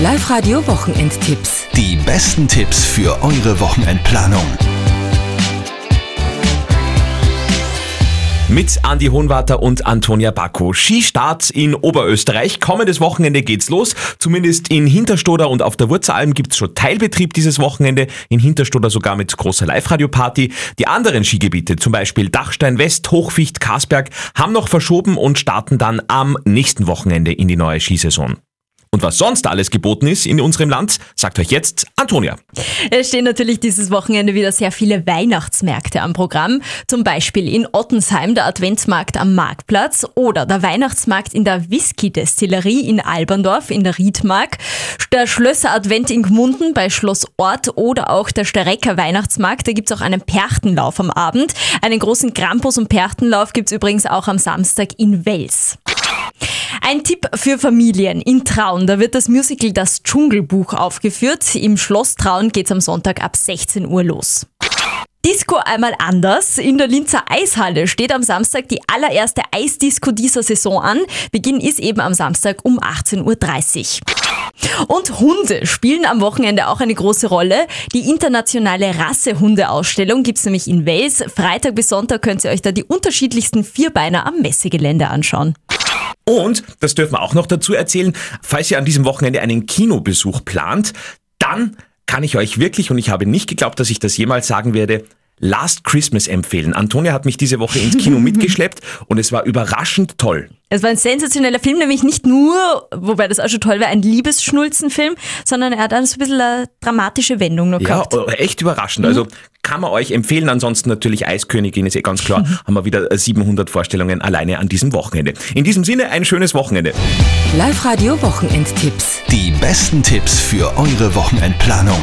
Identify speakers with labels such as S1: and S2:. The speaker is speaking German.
S1: Live-Radio Wochenendtipps.
S2: Die besten Tipps für eure Wochenendplanung.
S3: Mit Andi Hohenwarter und Antonia Bacco. Skistart in Oberösterreich. Kommendes Wochenende geht's los. Zumindest in Hinterstoder und auf der Wurzelalm gibt's schon Teilbetrieb dieses Wochenende. In Hinterstoder sogar mit großer Live-Radio-Party. Die anderen Skigebiete, zum Beispiel Dachstein West, Hochficht, Karsberg, haben noch verschoben und starten dann am nächsten Wochenende in die neue Skisaison. Und was sonst alles geboten ist in unserem Land, sagt euch jetzt Antonia.
S4: Es stehen natürlich dieses Wochenende wieder sehr viele Weihnachtsmärkte am Programm. Zum Beispiel in Ottensheim der Adventsmarkt am Marktplatz oder der Weihnachtsmarkt in der Whisky-Destillerie in Alberndorf in der Riedmark, der Schlösser Advent in Gmunden bei Schloss Ort oder auch der Sterecker Weihnachtsmarkt. Da gibt's auch einen Perchtenlauf am Abend. Einen großen Krampus- und Perchtenlauf gibt's übrigens auch am Samstag in Wels. Ein Tipp für Familien. In Traun, da wird das Musical Das Dschungelbuch aufgeführt. Im Schloss Traun geht's am Sonntag ab 16 Uhr los. Disco einmal anders. In der Linzer Eishalle steht am Samstag die allererste Eisdisco dieser Saison an. Beginn ist eben am Samstag um 18.30 Uhr. Und Hunde spielen am Wochenende auch eine große Rolle. Die internationale Rassehundeausstellung gibt's nämlich in Wales. Freitag bis Sonntag könnt ihr euch da die unterschiedlichsten Vierbeiner am Messegelände anschauen.
S3: Und, das dürfen wir auch noch dazu erzählen, falls ihr an diesem Wochenende einen Kinobesuch plant, dann kann ich euch wirklich, und ich habe nicht geglaubt, dass ich das jemals sagen werde, Last Christmas empfehlen. Antonia hat mich diese Woche ins Kino mitgeschleppt und es war überraschend toll.
S4: Es war ein sensationeller Film, nämlich nicht nur, wobei das auch schon toll war, ein Liebesschnulzenfilm, sondern er hat dann so ein bisschen eine dramatische Wendung noch
S3: Ja,
S4: gehabt.
S3: äh, echt überraschend. Also kann man euch empfehlen. Ansonsten natürlich Eiskönigin ist eh ganz klar. Haben wir wieder äh, 700 Vorstellungen alleine an diesem Wochenende. In diesem Sinne ein schönes Wochenende.
S1: Live-Radio Wochenendtipps.
S2: Die besten Tipps für eure Wochenendplanung.